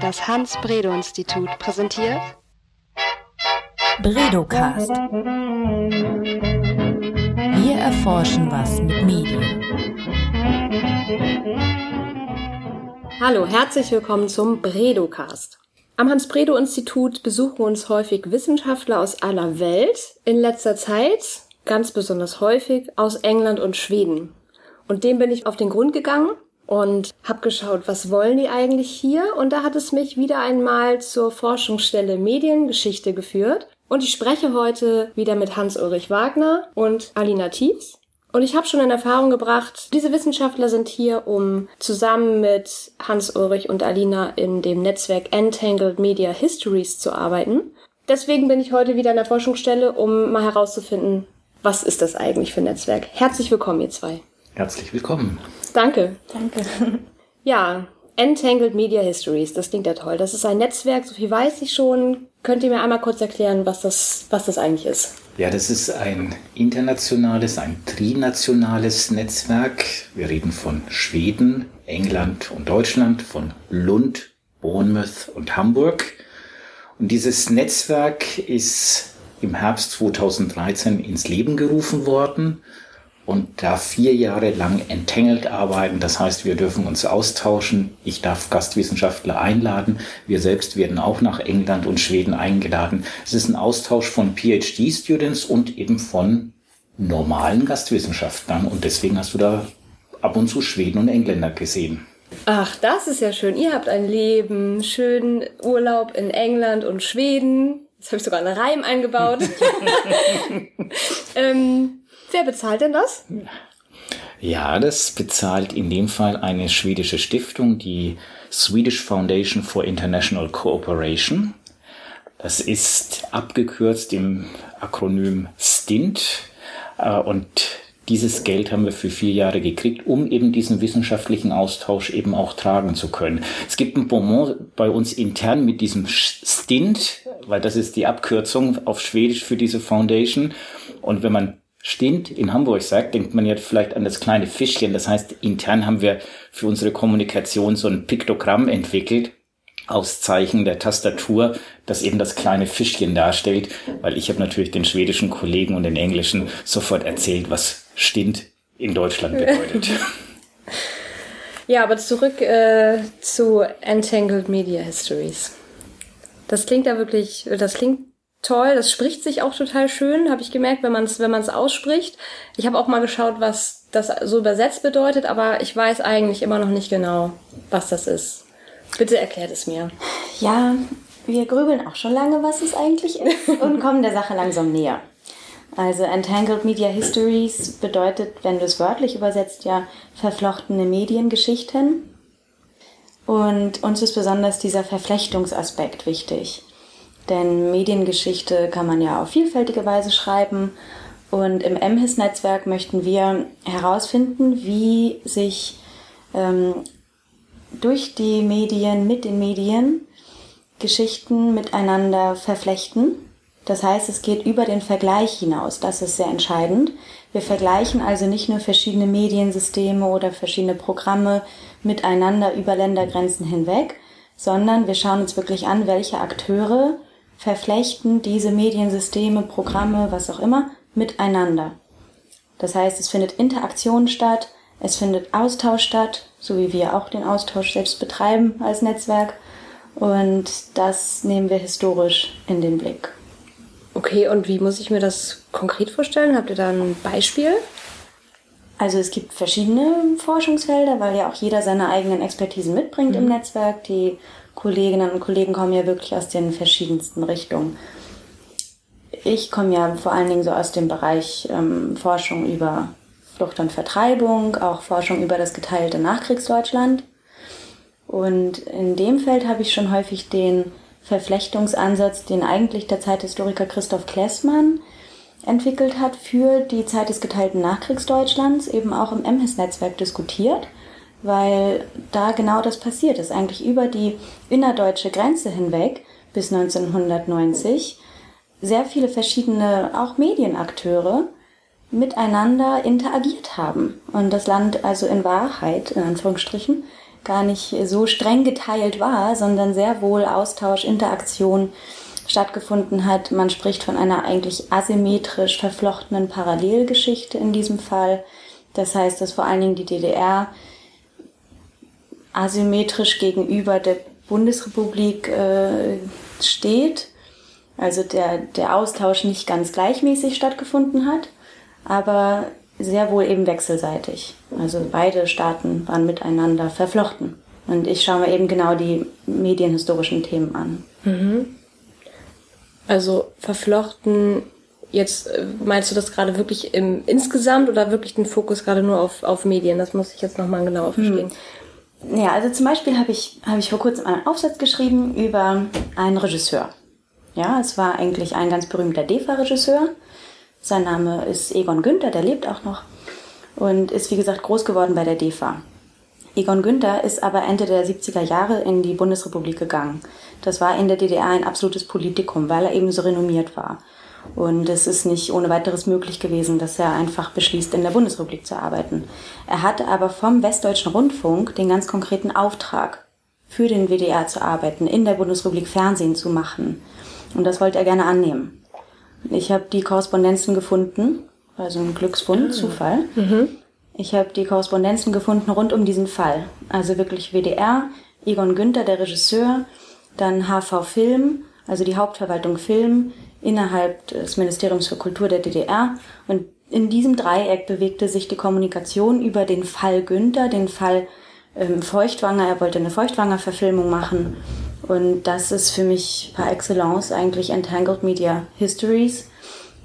Das Hans-Bredow-Institut präsentiert Bredocast. Wir erforschen was mit Medien. Hallo, herzlich willkommen zum Bredocast. Am Hans-Bredow-Institut besuchen uns häufig Wissenschaftler aus aller Welt, in letzter Zeit ganz besonders häufig aus England und Schweden. Und dem bin ich auf den Grund gegangen und habe geschaut, was wollen die eigentlich hier? Und da hat es mich wieder einmal zur Forschungsstelle Mediengeschichte geführt. Und ich spreche heute wieder mit Hans-Ulrich Wagner und Alina Tietz. Und ich habe schon in Erfahrung gebracht, diese Wissenschaftler sind hier, um zusammen mit Hans-Ulrich und Alina in dem Netzwerk Entangled Media Histories zu arbeiten. Deswegen bin ich heute wieder in der Forschungsstelle, um mal herauszufinden, was ist das eigentlich für ein Netzwerk. Herzlich willkommen, ihr zwei. Herzlich willkommen. Danke. Danke. Ja, Entangled Media Histories, das klingt ja toll. Das ist ein Netzwerk, so viel weiß ich schon. Könnt ihr mir einmal kurz erklären, was das, was das eigentlich ist? Ja, das ist ein internationales, ein trinationales Netzwerk. Wir reden von Schweden, England und Deutschland, von Lund, Bournemouth und Hamburg. Und dieses Netzwerk ist im Herbst 2013 ins Leben gerufen worden und da vier Jahre lang entangled arbeiten. Das heißt, wir dürfen uns austauschen. Ich darf Gastwissenschaftler einladen. Wir selbst werden auch nach England und Schweden eingeladen. Es ist ein Austausch von PhD-Students und eben von normalen Gastwissenschaftlern. Und deswegen hast du da ab und zu Schweden und Engländer gesehen. Ach, das ist ja schön. Ihr habt ein Leben, schönen Urlaub in England und Schweden. Jetzt habe ich sogar einen Reim eingebaut. ähm, Wer bezahlt denn das? Ja, das bezahlt in dem Fall eine schwedische Stiftung, die Swedish Foundation for International Cooperation. Das ist abgekürzt im Akronym STINT. Äh, und dieses Geld haben wir für vier Jahre gekriegt, um eben diesen wissenschaftlichen Austausch eben auch tragen zu können. Es gibt ein Bonbon bei uns intern mit diesem Stint, weil das ist die Abkürzung auf Schwedisch für diese Foundation. Und wenn man Stint in Hamburg sagt, denkt man ja vielleicht an das kleine Fischchen. Das heißt, intern haben wir für unsere Kommunikation so ein Piktogramm entwickelt aus Zeichen der Tastatur, das eben das kleine Fischchen darstellt, weil ich habe natürlich den schwedischen Kollegen und den englischen sofort erzählt, was Stint in Deutschland bedeutet. Ja, aber zurück äh, zu Entangled Media Histories. Das klingt da wirklich, das klingt toll. Das spricht sich auch total schön, habe ich gemerkt, wenn man es wenn man's ausspricht. Ich habe auch mal geschaut, was das so übersetzt bedeutet, aber ich weiß eigentlich immer noch nicht genau, was das ist. Bitte erklärt es mir. Ja, wir grübeln auch schon lange, was es eigentlich ist und kommen der Sache langsam näher. Also Entangled Media Histories bedeutet, wenn du es wörtlich übersetzt, ja verflochtene Mediengeschichten. Und uns ist besonders dieser Verflechtungsaspekt wichtig. Denn Mediengeschichte kann man ja auf vielfältige Weise schreiben. Und im MHIS-Netzwerk möchten wir herausfinden, wie sich ähm, durch die Medien, mit den Medien, Geschichten miteinander verflechten. Das heißt, es geht über den Vergleich hinaus. Das ist sehr entscheidend. Wir vergleichen also nicht nur verschiedene Mediensysteme oder verschiedene Programme miteinander über Ländergrenzen hinweg, sondern wir schauen uns wirklich an, welche Akteure verflechten diese Mediensysteme, Programme, was auch immer, miteinander. Das heißt, es findet Interaktion statt, es findet Austausch statt, so wie wir auch den Austausch selbst betreiben als Netzwerk. Und das nehmen wir historisch in den Blick. Okay, und wie muss ich mir das konkret vorstellen? Habt ihr da ein Beispiel? Also es gibt verschiedene Forschungsfelder, weil ja auch jeder seine eigenen Expertisen mitbringt mhm. im Netzwerk. Die Kolleginnen und Kollegen kommen ja wirklich aus den verschiedensten Richtungen. Ich komme ja vor allen Dingen so aus dem Bereich ähm, Forschung über Flucht und Vertreibung, auch Forschung über das geteilte Nachkriegsdeutschland. Und in dem Feld habe ich schon häufig den Verflechtungsansatz, den eigentlich der Zeithistoriker Christoph Klessmann entwickelt hat, für die Zeit des geteilten Nachkriegsdeutschlands eben auch im MHIS-Netzwerk diskutiert weil da genau das passiert ist. Eigentlich über die innerdeutsche Grenze hinweg bis 1990 sehr viele verschiedene, auch Medienakteure, miteinander interagiert haben und das Land also in Wahrheit, in Anführungsstrichen, gar nicht so streng geteilt war, sondern sehr wohl Austausch, Interaktion stattgefunden hat. Man spricht von einer eigentlich asymmetrisch verflochtenen Parallelgeschichte in diesem Fall. Das heißt, dass vor allen Dingen die DDR asymmetrisch gegenüber der Bundesrepublik äh, steht. Also der, der Austausch nicht ganz gleichmäßig stattgefunden hat, aber sehr wohl eben wechselseitig. Also beide Staaten waren miteinander verflochten. Und ich schaue mir eben genau die medienhistorischen Themen an. Mhm. Also verflochten, jetzt äh, meinst du das gerade wirklich im insgesamt oder wirklich den Fokus gerade nur auf, auf Medien? Das muss ich jetzt nochmal genauer verstehen. Hm. Ja, also zum Beispiel habe ich, habe ich vor kurzem einen Aufsatz geschrieben über einen Regisseur. Ja, es war eigentlich ein ganz berühmter DEFA-Regisseur. Sein Name ist Egon Günther, der lebt auch noch und ist wie gesagt groß geworden bei der DEFA. Egon Günther ist aber Ende der 70er Jahre in die Bundesrepublik gegangen. Das war in der DDR ein absolutes Politikum, weil er eben so renommiert war. Und es ist nicht ohne weiteres möglich gewesen, dass er einfach beschließt, in der Bundesrepublik zu arbeiten. Er hatte aber vom Westdeutschen Rundfunk den ganz konkreten Auftrag, für den WDR zu arbeiten, in der Bundesrepublik Fernsehen zu machen. Und das wollte er gerne annehmen. Ich habe die Korrespondenzen gefunden, also ein Glücksfund, ah. Zufall. Mhm. Ich habe die Korrespondenzen gefunden rund um diesen Fall. Also wirklich WDR, Egon Günther, der Regisseur, dann HV Film, also die Hauptverwaltung Film innerhalb des Ministeriums für Kultur der DDR. Und in diesem Dreieck bewegte sich die Kommunikation über den Fall Günther, den Fall ähm, Feuchtwanger. Er wollte eine Feuchtwanger-Verfilmung machen. Und das ist für mich par excellence eigentlich Entangled Media Histories,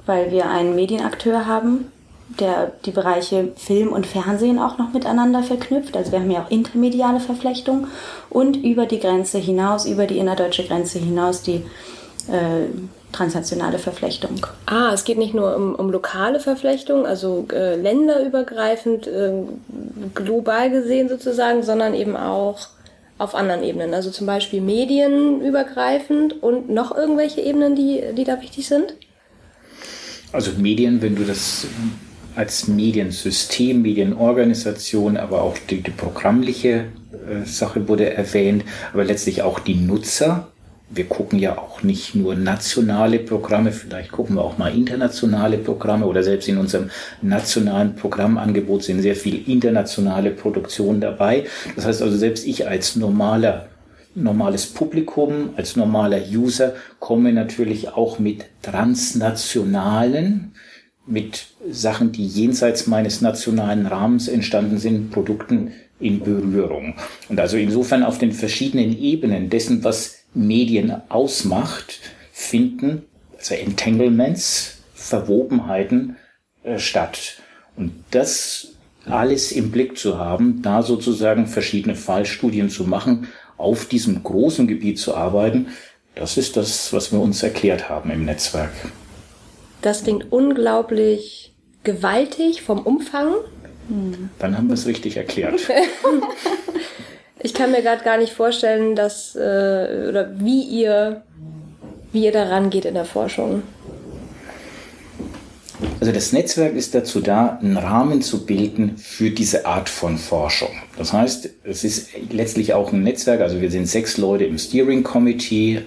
weil wir einen Medienakteur haben, der die Bereiche Film und Fernsehen auch noch miteinander verknüpft. Also wir haben ja auch intermediale Verflechtung und über die Grenze hinaus, über die innerdeutsche Grenze hinaus die äh, transnationale Verflechtung. Ah, es geht nicht nur um, um lokale Verflechtung, also äh, länderübergreifend, äh, global gesehen sozusagen, sondern eben auch auf anderen Ebenen. Also zum Beispiel medienübergreifend und noch irgendwelche Ebenen, die, die da wichtig sind? Also Medien, wenn du das als Mediensystem, Medienorganisation, aber auch die, die programmliche äh, Sache wurde erwähnt, aber letztlich auch die Nutzer. Wir gucken ja auch nicht nur nationale Programme, vielleicht gucken wir auch mal internationale Programme oder selbst in unserem nationalen Programmangebot sind sehr viel internationale Produktionen dabei. Das heißt also, selbst ich als normaler normales Publikum, als normaler User komme natürlich auch mit transnationalen mit Sachen, die jenseits meines nationalen Rahmens entstanden sind, Produkten in Berührung. Und also insofern auf den verschiedenen Ebenen dessen, was Medien ausmacht, finden also Entanglements, Verwobenheiten äh, statt. Und das alles im Blick zu haben, da sozusagen verschiedene Fallstudien zu machen, auf diesem großen Gebiet zu arbeiten, das ist das, was wir uns erklärt haben im Netzwerk. Das klingt unglaublich gewaltig vom Umfang. Dann haben wir es richtig erklärt. ich kann mir gerade gar nicht vorstellen, dass äh, oder wie ihr wie ihr daran geht in der Forschung. Also das Netzwerk ist dazu da, einen Rahmen zu bilden für diese Art von Forschung. Das heißt, es ist letztlich auch ein Netzwerk, also wir sind sechs Leute im Steering Committee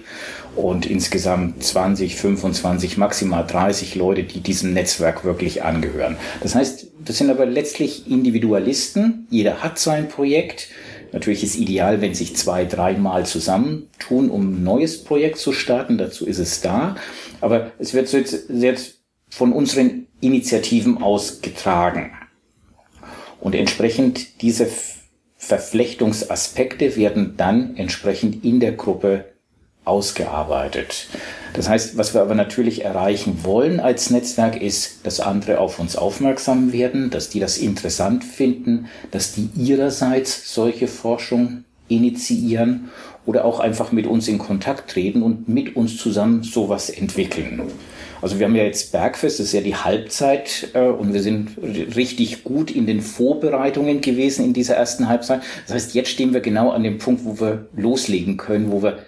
und insgesamt 20, 25, maximal 30 Leute, die diesem Netzwerk wirklich angehören. Das heißt, das sind aber letztlich Individualisten. Jeder hat sein Projekt. Natürlich ist ideal, wenn sich zwei, dreimal zusammentun, um ein neues Projekt zu starten. Dazu ist es da. Aber es wird jetzt, von unseren Initiativen ausgetragen. Und entsprechend diese Verflechtungsaspekte werden dann entsprechend in der Gruppe ausgearbeitet. Das heißt, was wir aber natürlich erreichen wollen als Netzwerk ist, dass andere auf uns aufmerksam werden, dass die das interessant finden, dass die ihrerseits solche Forschung initiieren oder auch einfach mit uns in Kontakt treten und mit uns zusammen sowas entwickeln. Also wir haben ja jetzt Bergfest, das ist ja die Halbzeit äh, und wir sind richtig gut in den Vorbereitungen gewesen in dieser ersten Halbzeit. Das heißt, jetzt stehen wir genau an dem Punkt, wo wir loslegen können, wo wir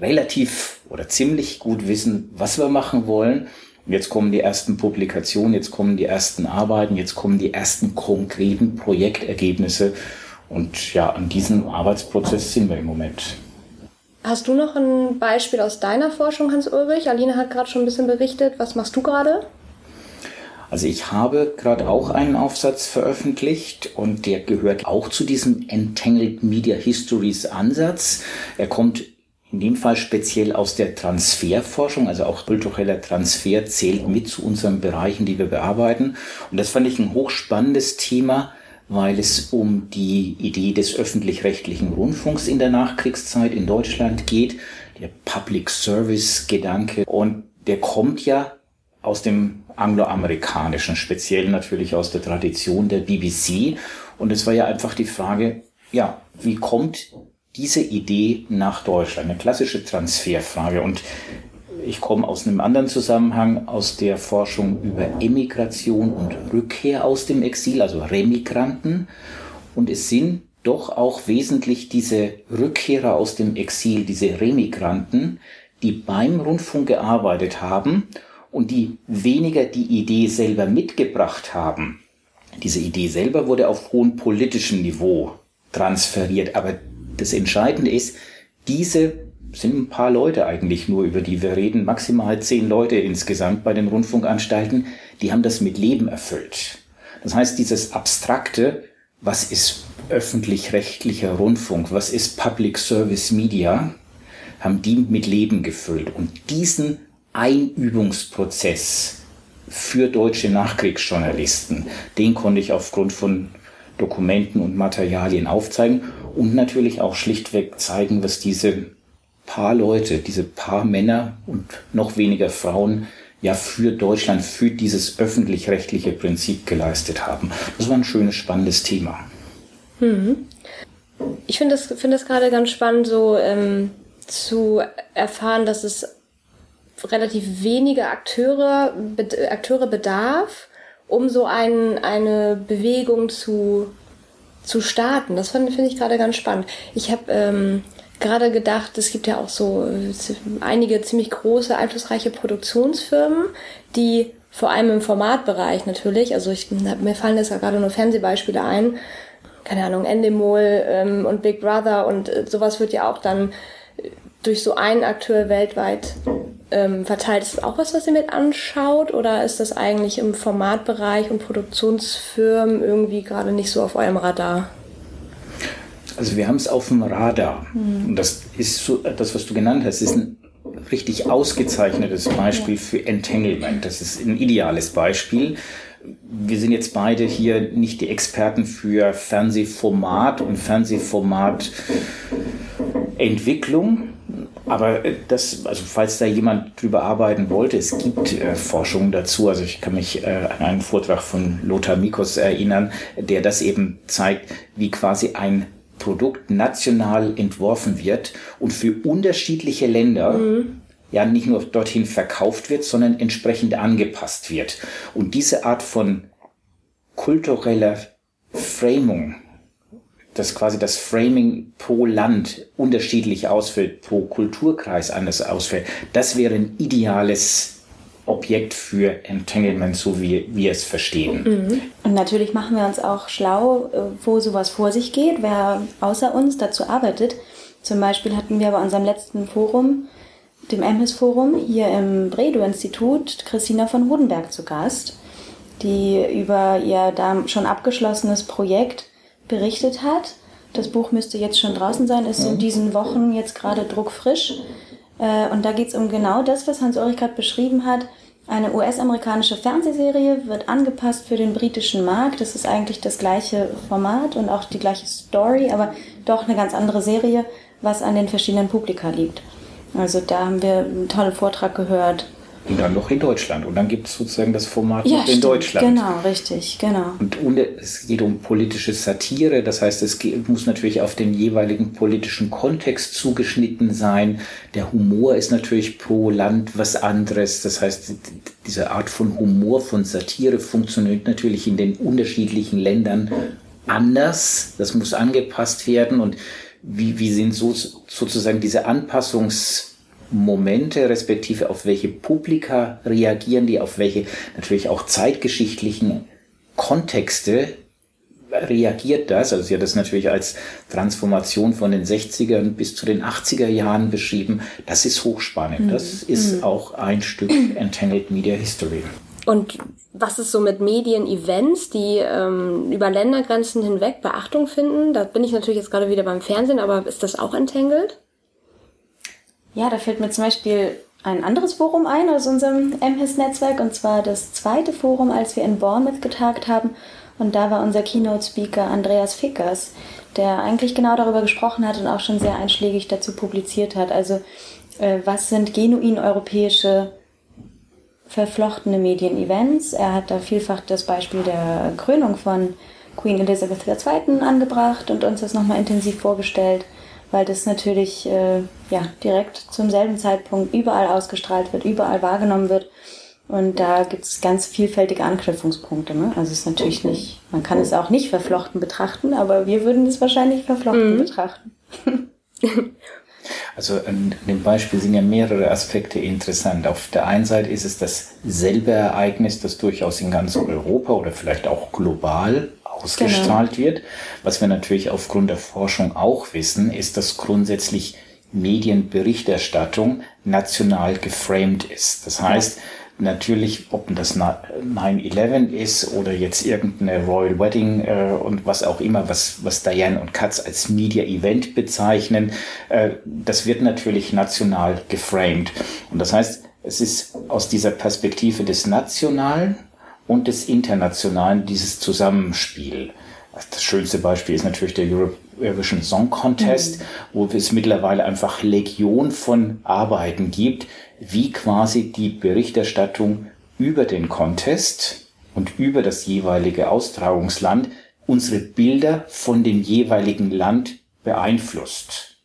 relativ oder ziemlich gut wissen, was wir machen wollen. Und jetzt kommen die ersten Publikationen, jetzt kommen die ersten Arbeiten, jetzt kommen die ersten konkreten Projektergebnisse. Und ja, an diesem Arbeitsprozess sind wir im Moment. Hast du noch ein Beispiel aus deiner Forschung, Hans-Ulrich? Aline hat gerade schon ein bisschen berichtet. Was machst du gerade? Also ich habe gerade auch einen Aufsatz veröffentlicht und der gehört auch zu diesem Entangled Media Histories Ansatz. Er kommt in dem Fall speziell aus der Transferforschung, also auch kultureller Transfer zählt mit zu unseren Bereichen, die wir bearbeiten. Und das fand ich ein hochspannendes Thema, weil es um die Idee des öffentlich-rechtlichen Rundfunks in der Nachkriegszeit in Deutschland geht, der Public Service Gedanke. Und der kommt ja aus dem angloamerikanischen, speziell natürlich aus der Tradition der BBC. Und es war ja einfach die Frage, ja, wie kommt diese Idee nach Deutschland? Eine klassische Transferfrage. Und ich komme aus einem anderen Zusammenhang, aus der Forschung über Emigration und Rückkehr aus dem Exil, also Remigranten. Und es sind doch auch wesentlich diese Rückkehrer aus dem Exil, diese Remigranten, die beim Rundfunk gearbeitet haben und die weniger die Idee selber mitgebracht haben. Diese Idee selber wurde auf hohem politischen Niveau transferiert, aber das Entscheidende ist, diese sind ein paar Leute eigentlich nur, über die wir reden, maximal zehn Leute insgesamt bei den Rundfunkanstalten, die haben das mit Leben erfüllt. Das heißt, dieses abstrakte, was ist öffentlich-rechtlicher Rundfunk, was ist Public Service Media, haben die mit Leben gefüllt. Und diesen Einübungsprozess für deutsche Nachkriegsjournalisten, den konnte ich aufgrund von Dokumenten und Materialien aufzeigen und natürlich auch schlichtweg zeigen, was diese paar Leute, diese paar Männer und noch weniger Frauen ja für Deutschland, für dieses öffentlich-rechtliche Prinzip geleistet haben. Das war ein schönes, spannendes Thema. Hm. Ich finde das, finde das gerade ganz spannend, so ähm, zu erfahren, dass es relativ wenige Akteure, Akteure bedarf, um so ein, eine Bewegung zu, zu starten. Das finde find ich gerade ganz spannend. Ich habe ähm, gerade gedacht, es gibt ja auch so äh, einige ziemlich große, einflussreiche Produktionsfirmen, die vor allem im Formatbereich natürlich, also ich, mir fallen jetzt ja gerade nur Fernsehbeispiele ein, keine Ahnung, Endemol ähm, und Big Brother und äh, sowas wird ja auch dann durch so einen Akteur weltweit ähm, verteilt. Ist das auch was, was ihr mit anschaut? Oder ist das eigentlich im Formatbereich und Produktionsfirmen irgendwie gerade nicht so auf eurem Radar? Also wir haben es auf dem Radar. Hm. Und das ist so, das, was du genannt hast, ist ein richtig ausgezeichnetes Beispiel für Entanglement. Das ist ein ideales Beispiel. Wir sind jetzt beide hier nicht die Experten für Fernsehformat und Fernsehformatentwicklung. Aber äh, das, also falls da jemand drüber arbeiten wollte, es gibt äh, Forschungen dazu. Also ich kann mich äh, an einen Vortrag von Lothar Mikos erinnern, der das eben zeigt, wie quasi ein Produkt national entworfen wird und für unterschiedliche Länder mhm. ja nicht nur dorthin verkauft wird, sondern entsprechend angepasst wird. Und diese Art von kultureller Framing dass quasi das Framing pro Land unterschiedlich ausfällt, pro Kulturkreis anders ausfällt, das wäre ein ideales Objekt für Entanglement, so wie wir es verstehen. Mhm. Und natürlich machen wir uns auch schlau, äh, wo sowas vor sich geht, wer außer uns dazu arbeitet. Zum Beispiel hatten wir bei unserem letzten Forum, dem EMHIS-Forum, hier im Bredow-Institut, Christina von Hodenberg zu Gast, die über ihr da schon abgeschlossenes Projekt berichtet hat. Das Buch müsste jetzt schon draußen sein, ist in diesen Wochen jetzt gerade druckfrisch. Äh, und da geht es um genau das, was Hans-Ulrich gerade beschrieben hat. Eine US-amerikanische Fernsehserie wird angepasst für den britischen Markt. Das ist eigentlich das gleiche Format und auch die gleiche Story, aber doch eine ganz andere Serie, was an den verschiedenen Publika liegt. Also da haben wir einen tollen Vortrag gehört und dann noch in Deutschland. Und dann gibt es sozusagen das Format ja, in Deutschland. Genau, richtig, genau. Und, und es geht um politische Satire, das heißt, es muss natürlich auf den jeweiligen politischen Kontext zugeschnitten sein. Der Humor ist natürlich pro Land was anderes. Das heißt, diese Art von Humor, von Satire funktioniert natürlich in den unterschiedlichen Ländern anders. Das muss angepasst werden. Und wie, wie sind so, sozusagen diese Anpassungs- Momente, respektive auf welche Publika reagieren die, auf welche natürlich auch zeitgeschichtlichen Kontexte reagiert das? Also sie hat das natürlich als Transformation von den 60er bis zu den 80er Jahren beschrieben. Das ist hochspannend. Mhm. Das ist mhm. auch ein Stück Entangled Media History. Und was ist so mit Medien-Events, die ähm, über Ländergrenzen hinweg Beachtung finden? Da bin ich natürlich jetzt gerade wieder beim Fernsehen, aber ist das auch entangled? Ja, da fällt mir zum Beispiel ein anderes Forum ein aus unserem MHIS-Netzwerk und zwar das zweite Forum, als wir in Bournemouth getagt haben. Und da war unser Keynote-Speaker Andreas Fickers, der eigentlich genau darüber gesprochen hat und auch schon sehr einschlägig dazu publiziert hat. Also äh, was sind genuin europäische verflochtene Medien-Events? Er hat da vielfach das Beispiel der Krönung von Queen Elizabeth II. angebracht und uns das nochmal intensiv vorgestellt weil das natürlich äh, ja, direkt zum selben Zeitpunkt überall ausgestrahlt wird, überall wahrgenommen wird. Und da gibt es ganz vielfältige Anknüpfungspunkte. Ne? Also es ist natürlich nicht, man kann es auch nicht verflochten betrachten, aber wir würden es wahrscheinlich verflochten mhm. betrachten. Also an dem Beispiel sind ja mehrere Aspekte interessant. Auf der einen Seite ist es dasselbe Ereignis, das durchaus in ganz Europa oder vielleicht auch global ausgestrahlt genau. wird. Was wir natürlich aufgrund der Forschung auch wissen, ist, dass grundsätzlich Medienberichterstattung national geframed ist. Das heißt, natürlich, ob das 9-11 ist oder jetzt irgendeine Royal Wedding äh, und was auch immer, was, was Diane und Katz als Media Event bezeichnen, äh, das wird natürlich national geframed. Und das heißt, es ist aus dieser Perspektive des Nationalen und des Internationalen dieses Zusammenspiel. Das schönste Beispiel ist natürlich der Eurovision Song Contest, mhm. wo es mittlerweile einfach Legion von Arbeiten gibt, wie quasi die Berichterstattung über den Contest und über das jeweilige Austragungsland unsere Bilder von dem jeweiligen Land beeinflusst.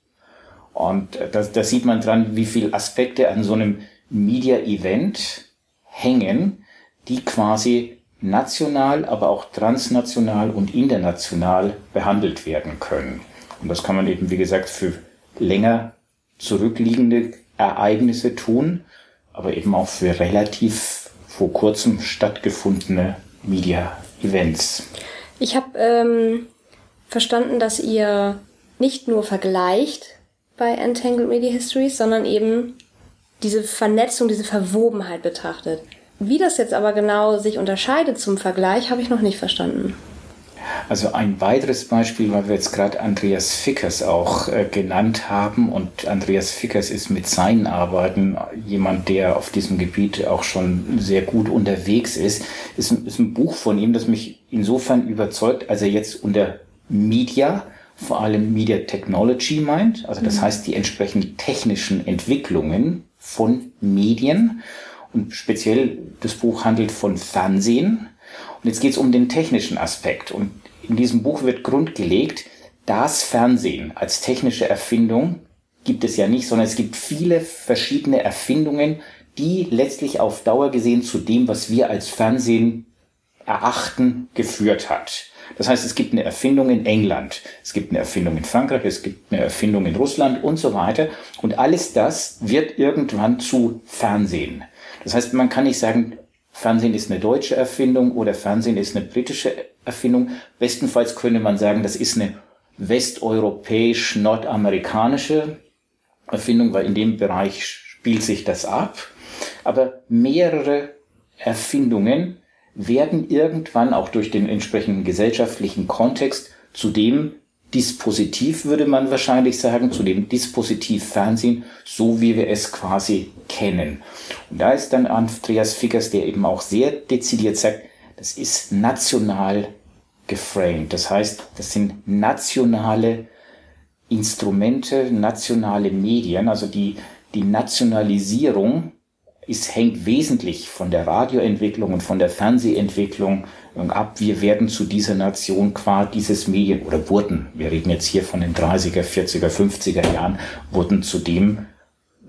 Und da, da sieht man dran, wie viele Aspekte an so einem Media-Event hängen, die quasi national, aber auch transnational und international behandelt werden können. Und das kann man eben, wie gesagt, für länger zurückliegende Ereignisse tun, aber eben auch für relativ vor kurzem stattgefundene Media-Events. Ich habe ähm, verstanden, dass ihr nicht nur vergleicht bei Entangled Media Histories, sondern eben diese Vernetzung, diese Verwobenheit betrachtet. Wie das jetzt aber genau sich unterscheidet zum Vergleich, habe ich noch nicht verstanden. Also ein weiteres Beispiel, weil wir jetzt gerade Andreas Fickers auch äh, genannt haben und Andreas Fickers ist mit seinen Arbeiten jemand, der auf diesem Gebiet auch schon sehr gut unterwegs ist, ist, ist ein Buch von ihm, das mich insofern überzeugt, als er jetzt unter Media, vor allem Media Technology meint, also das mhm. heißt die entsprechenden technischen Entwicklungen von Medien und speziell das Buch handelt von Fernsehen. Und jetzt geht es um den technischen Aspekt. Und in diesem Buch wird grundgelegt, das Fernsehen als technische Erfindung gibt es ja nicht, sondern es gibt viele verschiedene Erfindungen, die letztlich auf Dauer gesehen zu dem, was wir als Fernsehen erachten, geführt hat. Das heißt, es gibt eine Erfindung in England, es gibt eine Erfindung in Frankreich, es gibt eine Erfindung in Russland und so weiter. Und alles das wird irgendwann zu Fernsehen. Das heißt, man kann nicht sagen, Fernsehen ist eine deutsche Erfindung oder Fernsehen ist eine britische Erfindung. Bestenfalls könnte man sagen, das ist eine westeuropäisch-nordamerikanische Erfindung, weil in dem Bereich spielt sich das ab. Aber mehrere Erfindungen werden irgendwann auch durch den entsprechenden gesellschaftlichen Kontext zu dem Dispositiv, würde man wahrscheinlich sagen, zu dem Dispositiv Fernsehen, so wie wir es quasi kennen. Und da ist dann Andreas Figgers, der eben auch sehr dezidiert sagt, das ist national geframed. Das heißt, das sind nationale Instrumente, nationale Medien, also die, die Nationalisierung ist, hängt wesentlich von der Radioentwicklung und von der Fernsehentwicklung ab. Wir werden zu dieser Nation qua dieses Medien oder wurden, wir reden jetzt hier von den 30er, 40er, 50er Jahren, wurden zu dem,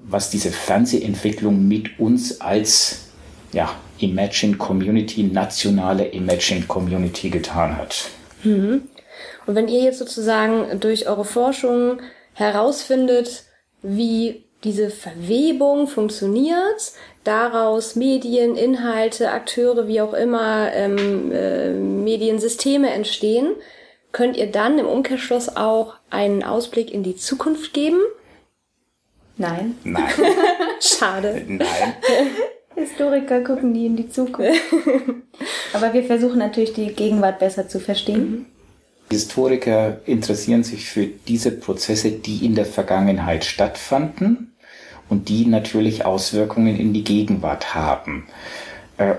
was diese Fernsehentwicklung mit uns als ja, Imagine Community, nationale Imagine Community getan hat. Mhm. Und wenn ihr jetzt sozusagen durch eure Forschung herausfindet, wie diese Verwebung funktioniert, daraus Medien, Inhalte, Akteure, wie auch immer, ähm, äh, Mediensysteme entstehen, könnt ihr dann im Umkehrschluss auch einen Ausblick in die Zukunft geben? Nein. Nein. Schade. Nein. Historiker gucken nie in die Zukunft. Aber wir versuchen natürlich die Gegenwart besser zu verstehen. Historiker interessieren sich für diese Prozesse, die in der Vergangenheit stattfanden und die natürlich Auswirkungen in die Gegenwart haben. Äh,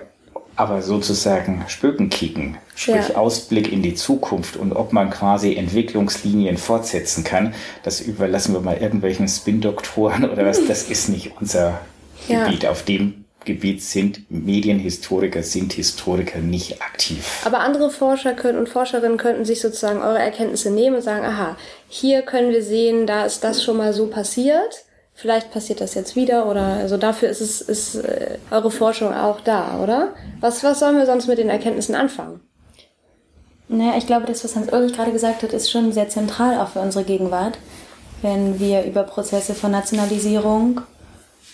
aber sozusagen Spökenkicken, sprich Ja. Ausblick in die Zukunft und ob man quasi Entwicklungslinien fortsetzen kann, das überlassen wir mal irgendwelchen Spin-Doktoren oder was, das ist nicht unser Ja. Gebiet. Auf dem Gebiet sind Medienhistoriker, sind Historiker nicht aktiv. Aber andere Forscher können und Forscherinnen könnten sich sozusagen eure Erkenntnisse nehmen und sagen, aha, hier können wir sehen, da ist das schon mal so passiert. Vielleicht passiert das jetzt wieder oder also dafür ist es ist äh, eure Forschung auch da, oder? Was was sollen wir sonst mit den Erkenntnissen anfangen? Naja, ich glaube, das, was Hans-Ulrich gerade gesagt hat, ist schon sehr zentral auch für unsere Gegenwart, wenn wir über Prozesse von Nationalisierung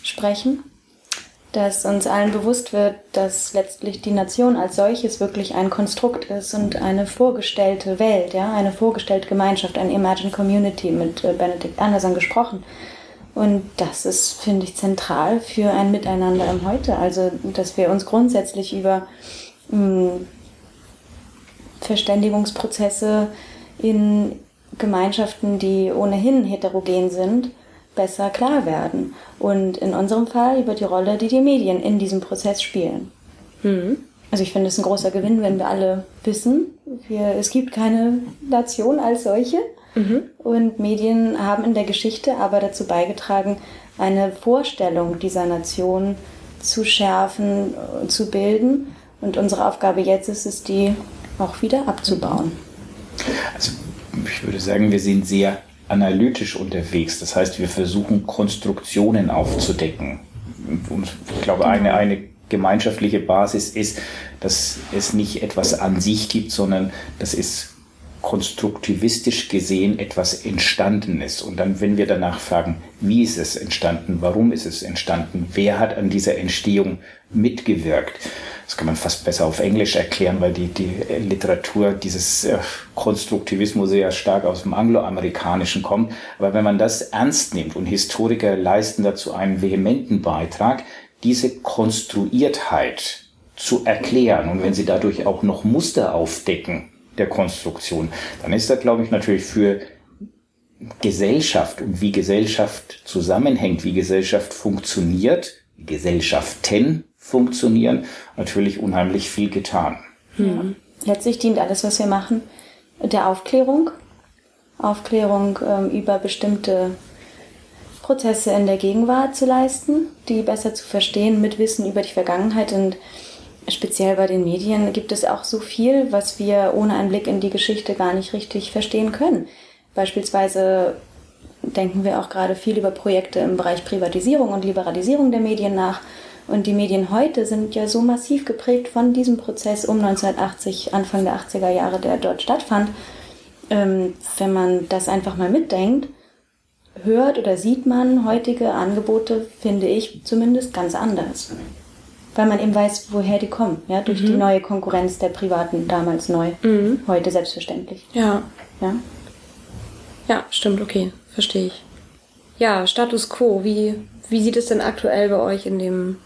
sprechen, dass uns allen bewusst wird, dass letztlich die Nation als solches wirklich ein Konstrukt ist und eine vorgestellte Welt, ja, eine vorgestellte Gemeinschaft, eine Imagined Community mit äh, Benedict Anderson gesprochen. Und das ist, finde ich, zentral für ein Miteinander im Heute. Also, dass wir uns grundsätzlich über mh, Verständigungsprozesse in Gemeinschaften, die ohnehin heterogen sind, besser klar werden. Und in unserem Fall über die Rolle, die die Medien in diesem Prozess spielen. Also ich finde es ein großer Gewinn, wenn wir alle wissen, wir, es gibt keine Nation als solche. Und Medien haben in der Geschichte aber dazu beigetragen, eine Vorstellung dieser Nation zu schärfen, äh, zu bilden. Und unsere Aufgabe jetzt ist es, die auch wieder abzubauen. Also ich würde sagen, wir sind sehr analytisch unterwegs. Das heißt, wir versuchen Konstruktionen aufzudecken. Und ich glaube, eine, eine gemeinschaftliche Basis ist, dass es nicht etwas an sich gibt, sondern das ist konstruktivistisch gesehen etwas Entstandenes. Und dann, wenn wir danach fragen, wie ist es entstanden, warum ist es entstanden, wer hat an dieser Entstehung mitgewirkt, das kann man fast besser auf Englisch erklären, weil die, die Literatur dieses äh, Konstruktivismus sehr stark aus dem Angloamerikanischen kommt. Aber wenn man das ernst nimmt und Historiker leisten dazu einen vehementen Beitrag, diese Konstruiertheit zu erklären und wenn sie dadurch auch noch Muster aufdecken der Konstruktion, dann ist das, glaube ich, natürlich für Gesellschaft und wie Gesellschaft zusammenhängt, wie Gesellschaft funktioniert, wie Gesellschaften funktionieren, natürlich unheimlich viel getan. Letztlich dient alles, was wir machen, der Aufklärung. Aufklärung ähm, über bestimmte Prozesse in der Gegenwart zu leisten, die besser zu verstehen mit Wissen über die Vergangenheit. Und speziell bei den Medien gibt es auch so viel, was wir ohne einen Blick in die Geschichte gar nicht richtig verstehen können. Beispielsweise denken wir auch gerade viel über Projekte im Bereich Privatisierung und Liberalisierung der Medien nach. Und die Medien heute sind ja so massiv geprägt von diesem Prozess um 1980, Anfang der 80er Jahre, der dort stattfand. Ähm, wenn man das einfach mal mitdenkt, hört oder sieht man heutige Angebote, finde ich zumindest ganz anders. Weil man eben weiß, woher die kommen, ja, durch die neue Konkurrenz der Privaten, damals neu, heute selbstverständlich. Ja, Ja. ja, stimmt, okay, verstehe ich. Ja, Status quo, wie, wie sieht es denn aktuell bei euch in dem,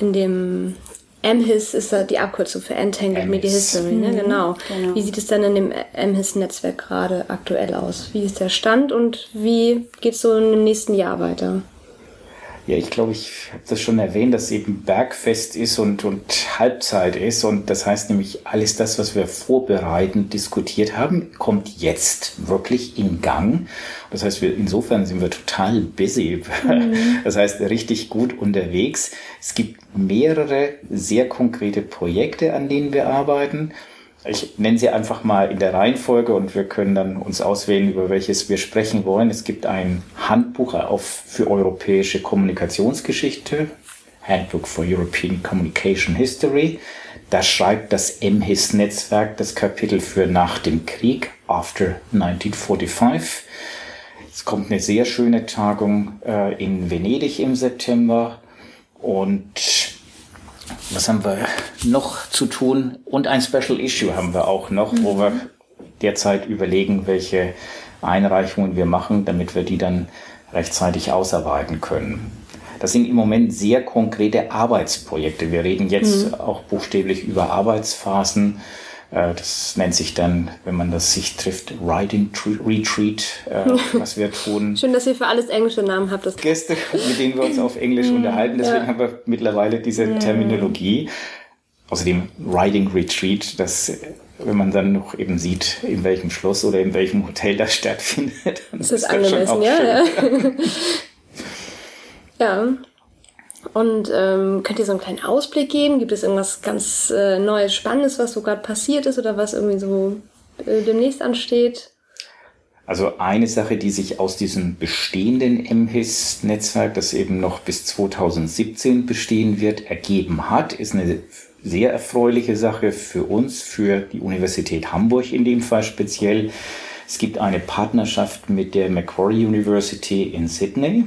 in dem MHIS ist da die Abkürzung für Entangled Media. History, ne? Genau. genau. Wie sieht es denn in dem MHIS-Netzwerk gerade aktuell aus? Wie ist der Stand und wie geht es so im nächsten Jahr weiter? Ja, ich glaube, ich habe das schon erwähnt, dass eben Bergfest ist und, und Halbzeit ist. Und das heißt nämlich, alles das, was wir vorbereitend diskutiert haben, kommt jetzt wirklich in Gang. Das heißt, wir, insofern sind wir total busy. Das heißt, richtig gut unterwegs. Es gibt mehrere sehr konkrete Projekte, an denen wir arbeiten. Ich nenne sie einfach mal in der Reihenfolge und wir können dann uns auswählen, über welches wir sprechen wollen. Es gibt ein Handbuch auf, für europäische Kommunikationsgeschichte, Handbook for European Communication History. Da schreibt das MHIS-Netzwerk das Kapitel für nach dem Krieg, after 1945. Es kommt eine sehr schöne Tagung äh, in Venedig im September. Und was haben wir noch zu tun? Und ein Special Issue haben wir auch noch, mhm. wo wir derzeit überlegen, welche Einreichungen wir machen, damit wir die dann rechtzeitig ausarbeiten können. Das sind im Moment sehr konkrete Arbeitsprojekte. Wir reden jetzt mhm. auch buchstäblich über Arbeitsphasen. Äh, das nennt sich dann, wenn man das sich trifft, Writing Retreat, äh, was wir tun. Schön, dass ihr für alles englische Namen habt. Das Gäste, mit denen wir uns auf Englisch unterhalten. Deswegen ja. haben wir mittlerweile diese. Terminologie. Außerdem Writing Retreat, das wenn man dann noch eben sieht, in welchem Schloss oder in welchem Hotel das stattfindet. Das ist, ist angemessen, ja. Ja. ja. Und ähm, könnt ihr so einen kleinen Ausblick geben? Gibt es irgendwas ganz äh, Neues, Spannendes, was so gerade passiert ist oder was irgendwie so äh, demnächst ansteht? Also eine Sache, die sich aus diesem bestehenden MHIS-Netzwerk, das eben noch bis 2017 bestehen wird, ergeben hat, ist eine sehr erfreuliche Sache für uns, für die Universität Hamburg in dem Fall speziell. Es gibt eine Partnerschaft mit der Macquarie University in Sydney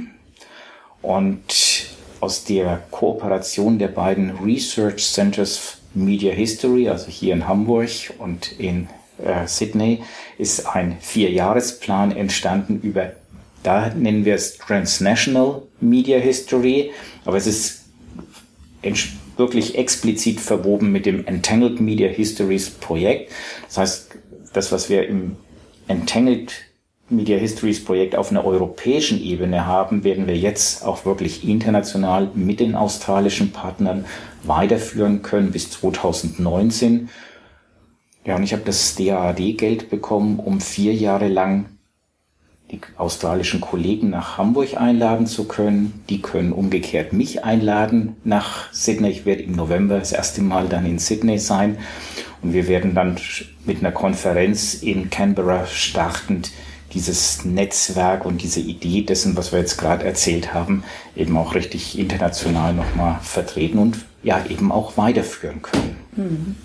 und aus der Kooperation der beiden Research Centers Media History, also hier in Hamburg und in äh, Sydney, ist ein Vierjahresplan entstanden über, da nennen wir es Transnational Media History, aber es ist wirklich explizit verwoben mit dem Entangled Media Histories Projekt. Das heißt, das, was wir im Entangled Media Histories Projekt auf einer europäischen Ebene haben, werden wir jetzt auch wirklich international mit den australischen Partnern weiterführen können bis 2019. Ja, und ich habe das DAAD-Geld bekommen, um vier Jahre lang die australischen Kollegen nach Hamburg einladen zu können. Die können umgekehrt mich einladen nach Sydney. Ich werde im November das erste Mal dann in Sydney sein. Und wir werden dann mit einer Konferenz in Canberra startend dieses Netzwerk und diese Idee dessen, was wir jetzt gerade erzählt haben, eben auch richtig international nochmal vertreten und ja, eben auch weiterführen können. Mhm.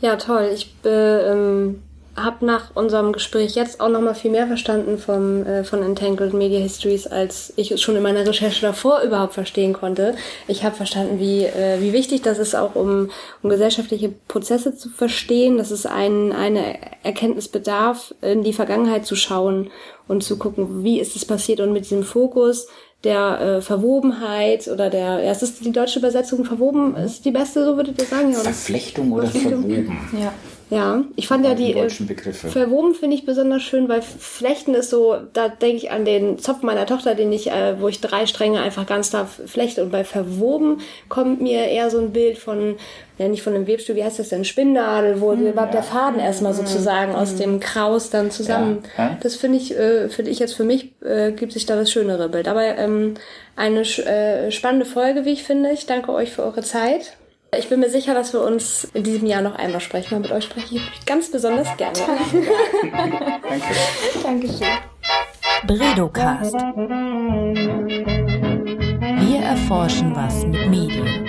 Ja, toll. Ich äh, ähm habe nach unserem Gespräch jetzt auch noch mal viel mehr verstanden vom, äh, von Entangled Media Histories, als ich es schon in meiner Recherche davor überhaupt verstehen konnte. Ich habe verstanden, wie, äh, wie wichtig das ist, auch um, um gesellschaftliche Prozesse zu verstehen, dass es ein, eine Erkenntnis bedarf, in die Vergangenheit zu schauen und zu gucken, wie ist es passiert und mit diesem Fokus der äh, Verwobenheit oder der, ja, ist das die deutsche Übersetzung, verwoben ist die beste, so würdet ihr sagen? Ja, oder? Verflechtung oder Verflechtung? verwoben. Ja. Ja, ich fand ja die äh, verwoben finde ich besonders schön, weil Flechten ist so, da denke ich an den Zopf meiner Tochter, den ich, äh, wo ich drei Stränge einfach ganz da flechte. Und bei verwoben kommt mir eher so ein Bild von, ja nicht von einem Webstuhl, wie heißt das denn, Spindadel, wo mhm, überhaupt ja. der Faden erstmal mhm. sozusagen mhm. aus dem Kraus dann zusammen. Ja. Das finde ich, äh, finde ich jetzt für mich, äh, gibt sich da das schönere Bild. Aber ähm, eine äh, spannende Folge, wie ich finde. Ich danke euch für eure Zeit. Ich bin mir sicher, dass wir uns in diesem Jahr noch einmal sprechen. Und mit euch spreche ich ganz besonders gerne. Danke. Dankeschön. Bredocast. Wir erforschen was mit Medien.